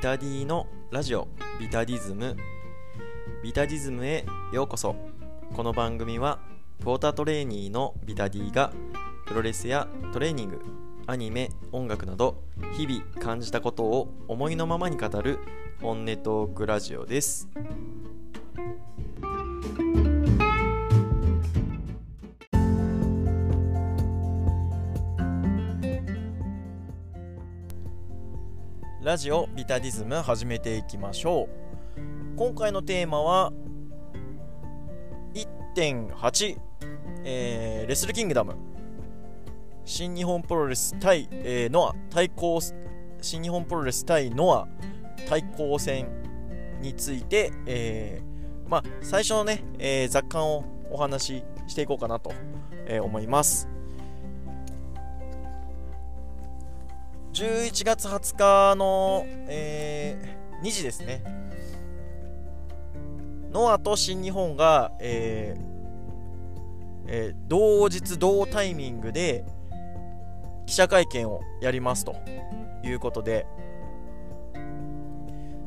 タディのラジオビタディズム。ビタディズムへようこそ。この番組はポータートレーニーのビタディがプロレスやトレーニングアニメ音楽など日々感じたことを思いのままに語る本音トークラジオです。ラジオビタディズム始めていきましょう。今回のテーマは1.8、えー、レスルキングダム。新日本プロレス対、えー、ノア。対抗新日本プロレス対ノア。対抗戦について、えー、まあ、最初のね、えー、雑感をお話ししていこうかなと、え思います。11月20日の、えー、2時ですね。ノアと新日本が、えーえー、同日同タイミングで記者会見をやりますということで、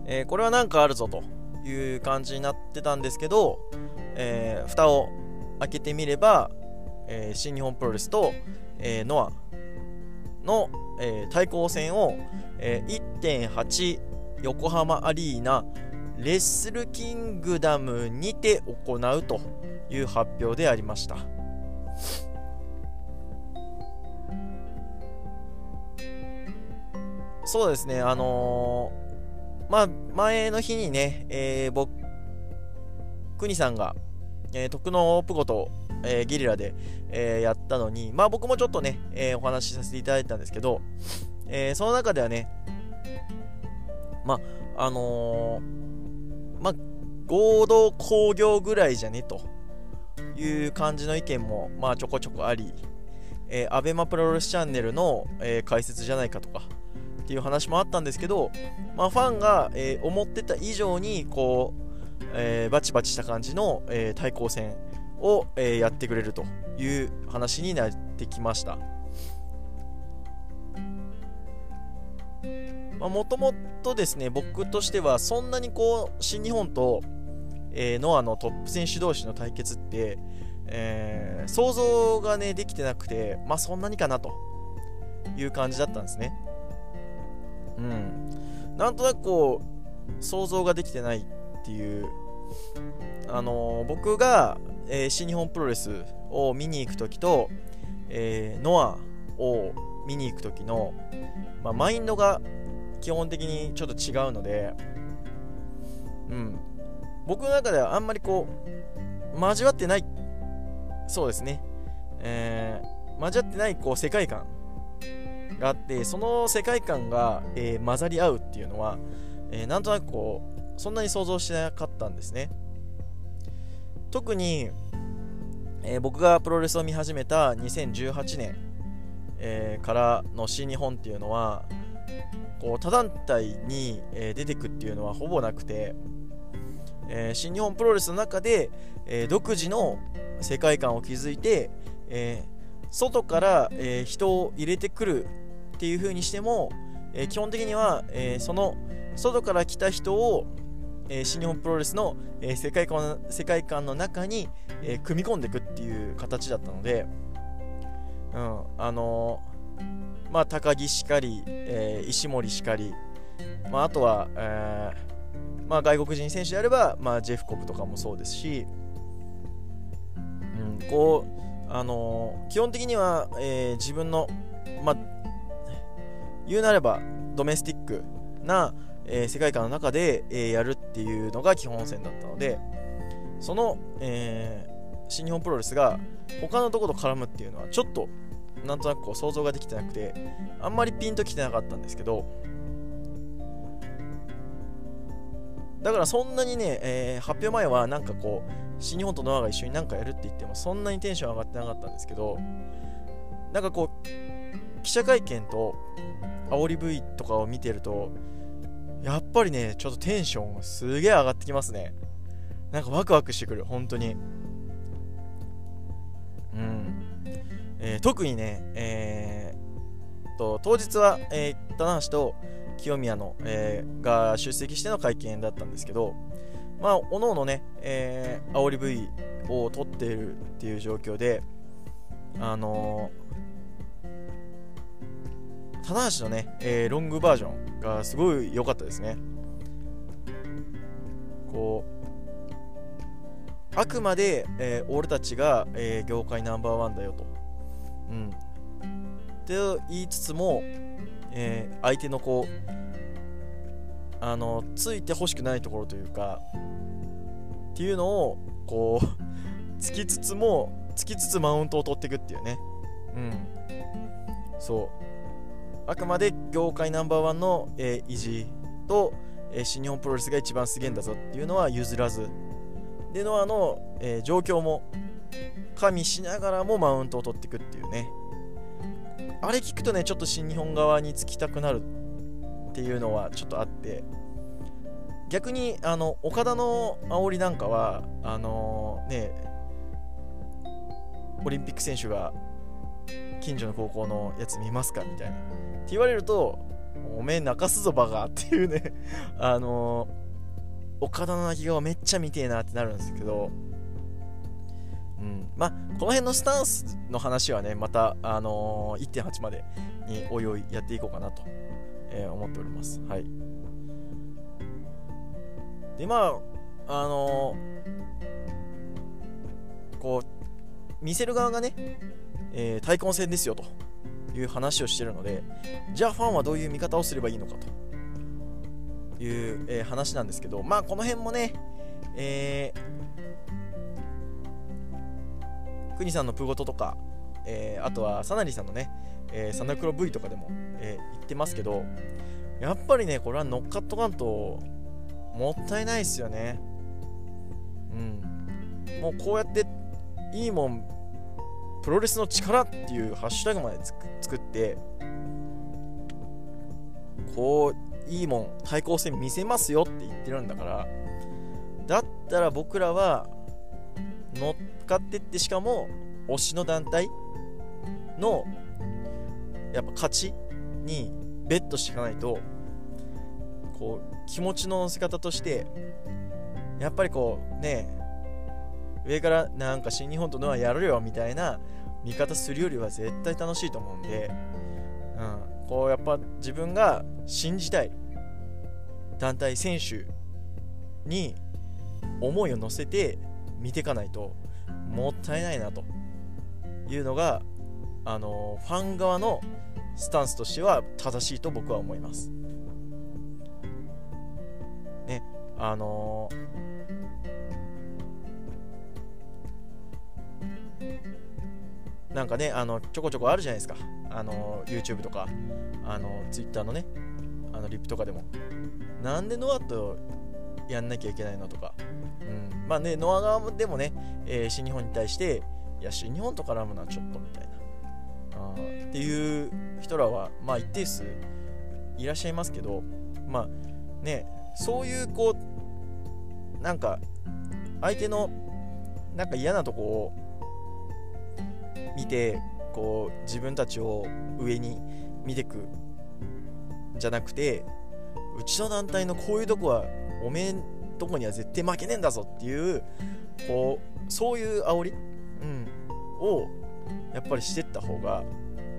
えー、これは何かあるぞという感じになってたんですけど、えー、蓋を開けてみれば、えー、新日本プロレスと、えー、ノアの、えー、対抗戦を、えー、1.8横浜アリーナレッスルキングダムにて行うという発表でありました。そうですねあのー、まあ前の日にね、えー、僕国さんが、えー、徳のプゴとえー、ゲリラで、えー、やったのに、まあ僕もちょっとね、えー、お話しさせていただいたんですけど、えその中ではね、まあ、あのまあ、合同工業ぐらいじゃねという感じの意見も、まあちょこちょこあり、えー、アベマプロレスチャンネルの、え解説じゃないかとか、っていう話もあったんですけど、まあ、ファンが、え思ってた以上にこう、えバチバチした感じの、え対抗戦を、えー、やってくれるという話になってきました。もともとですね、僕としてはそんなにこう、新日本と、えー、ノアのトップ選手同士の対決って、えー、想像がね、できてなくて、まあそんなにかなという感じだったんですね。うん。なんとなくこう、想像ができてないっていう、あのー、僕が、えー、新日本プロレスを見に行く時と、えー、ノアを見に行く時の、まあ、マインドが基本的にちょっと違うので、うん、僕の中ではあんまりこう交わってないそうですね、えー、交わってないこう世界観があってその世界観が、えー、混ざり合うっていうのは、えー、なんとなくこうそんなに想像してなかったんですね。特に、えー、僕がプロレスを見始めた2018年、えー、からの新日本っていうのはこう他団体に、え、出てくっていうのはほぼなくて、えー、新日本プロレスの中で、え、独自の世界観を築いて、え、外から、え、人を入れてくるっていう風にしても、え、基本的には、え、その外から来た人をえー、新日本プロレスの、えー、世界観世界観の中に、えー、組み込んでいくっていう形だったので、うん、あのまあ、高木しかり、え石森しかり、まあ、あとは、えまあ、外国人選手であれば、まあ、ジェフコブとかもそうですし、うん、こう、あの基本的には、え自分の、まあ、言うなればドメスティックな、えー、世界観の中で、えー、やるっていうのが基本線だったのでその、えー、新日本プロレスが他のところと絡むっていうのはちょっとなんとなくこう想像ができてなくてあんまりピンときてなかったんですけどだからそんなにね、えー、発表前はなんかこう新日本とノアが一緒に何かやるって言ってもそんなにテンション上がってなかったんですけどなんかこう記者会見と煽り V とかを見てるとやっぱりね、ちょっとテンションすげえ上がってきますね。なんかワクワクしてくる、本当に。うん。えー、特にね、えー、と、当日は、えー、棚橋と、清宮の、えー、が出席しての会見だったんですけど、まあ、おのおのね、えー、煽り V を取っているっていう状況で、あのー、棚橋のね、えー、ロングバージョンがすごい良かったですね。こう、あくまで、えー、俺たちが、えー、業界ナンバーワンだよと。うん。って言いつつも、えー、相手のこう、あの、ついてほしくないところというか、っていうのを、こう、つきつつも、つきつつマウントを取っていくっていうね。うん。そう。あくまで業界ナンバーワンの、えー、維持と、えー、新日本プロレスが一番すげえんだぞっていうのは譲らず。で、ノアの、えー、状況も加味しながらもマウントを取っていくっていうね。あれ聞くとね、ちょっと新日本側につきたくなるっていうのはちょっとあって、逆に、あの、岡田の煽りなんかは、あのー、ね、オリンピック選手が近所の高校のやつ見ますかみたいな。って言われると、おめえ泣かすぞバカっていうね。あのー、岡田の泣き顔めっちゃ見てえなってなるんですけど、うん、まあこの辺のスタンスの話はねまた、あのー、1.8までにおいおいやっていこうかなと、えー、思っております。はい。でまああのー、こう見せる側がね、えー、対抗戦ですよという話をしてるのでじゃあファンはどういう見方をすればいいのかと。いう、えー、話なんですけどまあこの辺もね、えー、国さんのプゴトとか、えー、あとはサナリさんのね、えー、サナクロ V とかでも、えー、言ってますけどやっぱりねこれは乗っかっとかんともったいないっすよね。うん。もうこうやっていいもんプロレスの力っていうハッシュタグまで作ってこういいもん対抗戦見せますよって言ってるんだからだったら僕らは乗っかってってしかも推しの団体のやっぱ勝ちにベットしていかないとこう気持ちの乗せ方としてやっぱりこうね上からなんか新日本とノアやるよみたいな見方するよりは絶対楽しいと思うんで、うん、こうやっぱ自分が信じたい団体選手に思いを乗せて見ていかないともったいないなというのがあのファン側のスタンスとしては正しいと僕は思います。ねあのーなんかね、あのちょこちょこあるじゃないですか。あの YouTube とか、あの Twitter のね、あのリップとかでも。なんでノアとやんなきゃいけないのとか。うん、まあね、ノア側でもね、えー、新日本に対して、いや、新日本と絡むのはちょっとみたいな。あっていう人らは、まあ一定数いらっしゃいますけど、まあね、そういうこう、なんか、相手のなんか嫌なとこを見てこう自分たちを上に見てくじゃなくてうちの団体のこういうとこはおめえとこには絶対負けねえんだぞっていうこうそういう煽り、うん、をやっぱりしてった方が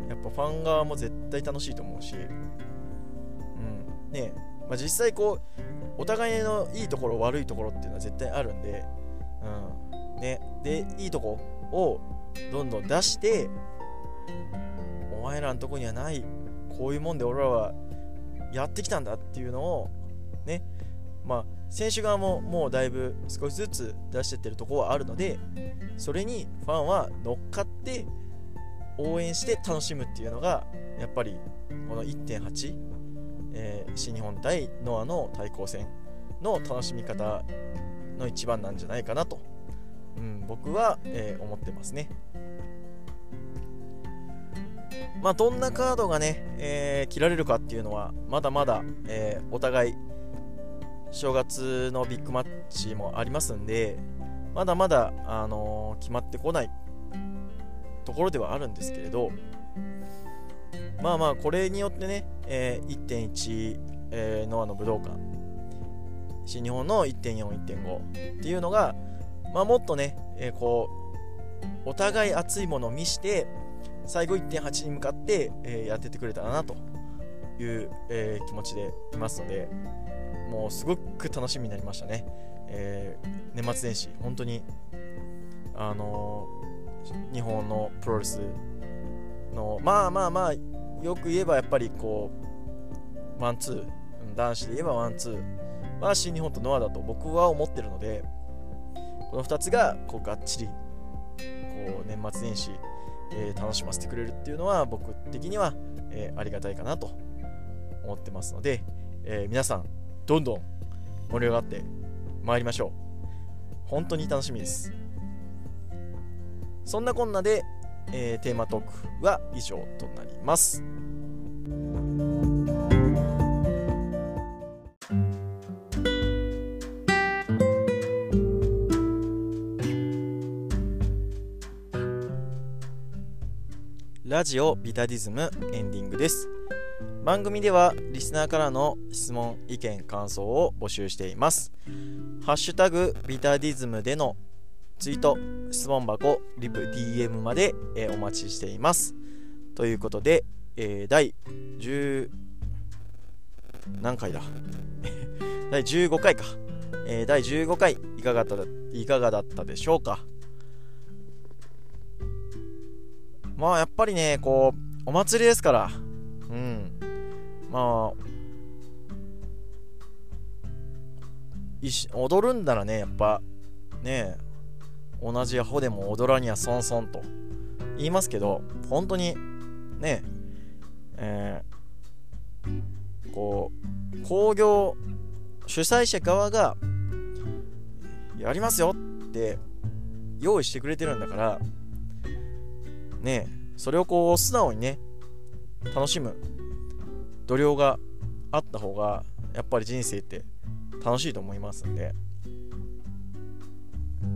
やっぱファン側も絶対楽しいと思うし、うんねまあ、実際こうお互いのいいところ悪いところっていうのは絶対あるんで、うんね、でいいとこをどんどん出してお前らのとこにはないこういうもんで俺らはやってきたんだっていうのをね。まあ選手側ももうだいぶ少しずつ出してってるとこはあるのでそれにファンは乗っかって応援して楽しむっていうのがやっぱりこの1.8、えー、新日本対ノアの対抗戦の楽しみ方の一番なんじゃないかなと、僕は、えー、思ってますね。まあ、どんなカードがね、えー、切られるかっていうのは、まだまだ、えー、お互い、正月のビッグマッチもありますんで、まだまだ、あのー、決まってこないところではあるんですけれど、まあまあこれによってね、え、1.1、えー、ノアの武道館新日本の1.41.5っていうのが、まあ、もっとね、えー、こうお互い熱いものを見して最後1.8に向かって、えー、やっててくれたらなという、えー、気持ちでいますのでもうすごく楽しみになりましたね、えー、年末年始本当にあの日本のプロレスのまあまあまあよく言えばやっぱりこうワンツー男子で言えばワンツーは新日本とノアだと僕は思ってるのでこの2つがこうがっちりこう年末年始、えー、楽しませてくれるっていうのは僕的には、えー、ありがたいかなと思ってますので、えー、皆さんどんどん盛り上がってまいりましょう本当に楽しみですそんなこんなで、え、テーマトークは以上となります。ラジオビタディズムエンディングです。番組ではリスナーからの質問意見感想を募集しています。ハッシュタグビタディズムでのツイート、質問箱、リプ、DM まで、え、お待ちしています。ということで、えー、第10何回だ？第15回か、えー、第15回いかがだいかがだったでしょうか？まあやっぱりねこうお祭りですから。うん。まあ踊るんだらねやっぱね同じアホでも踊らには損損と。言いますけど本当にねえー、こう興行主催者側がやりますよって用意してくれてるんだからねそれをこう素直にね楽しむ。度量があった方がやっぱり人生って楽しいと思いますんで。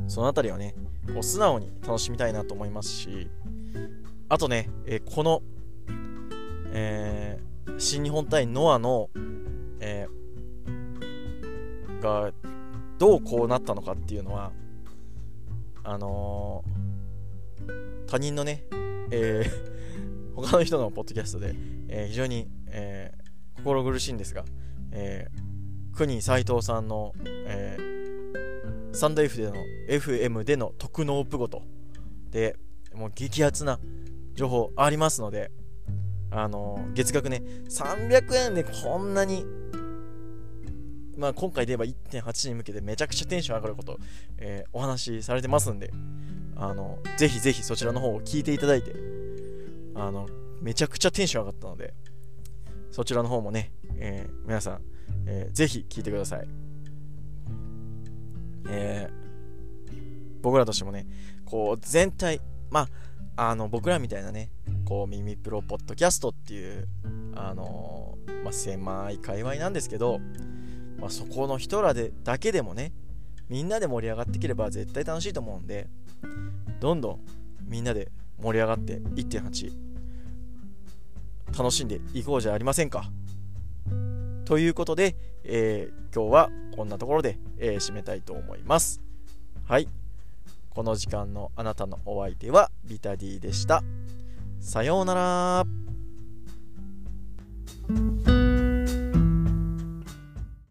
その辺りはね、こう素直に楽しみたいなと思いますし、あとね、え、この、えー、新日本対ノアの、えー、がどうこうなったのかっていうのは、あのー、他人のね、えー、他の人のポッドキャストで、えー、非常に、えー、心苦しいんですが、えー、国斎藤さんの、えー、サンド F での FM での特納プゴとでもう激アツな情報ありますのであの月額ね300円でこんなにまあ今回で言えば1.8に向けてめちゃくちゃテンション上がること、えー、お話しされてますんであのぜひぜひそちらの方を聞いていただいてあのめちゃくちゃテンション上がったのでそちらの方もね、えー、皆さん、えー、ぜひ聞いてください。えー、僕らとしてもね、こう、全体、まあ、あの、僕らみたいなね、こう、耳プロポッドキャストっていう、あのー、まあ、狭い界隈なんですけど、まあ、そこの人らでだけでもね、みんなで盛り上がっていければ絶対楽しいと思うんで、どんどんみんなで盛り上がって1.8楽しんでいこうじゃありませんか。ということで、えー、今日はこんなところで、えー、締めたいと思います。はい。この時間のあなたのお相手はビタディでした。さようなら。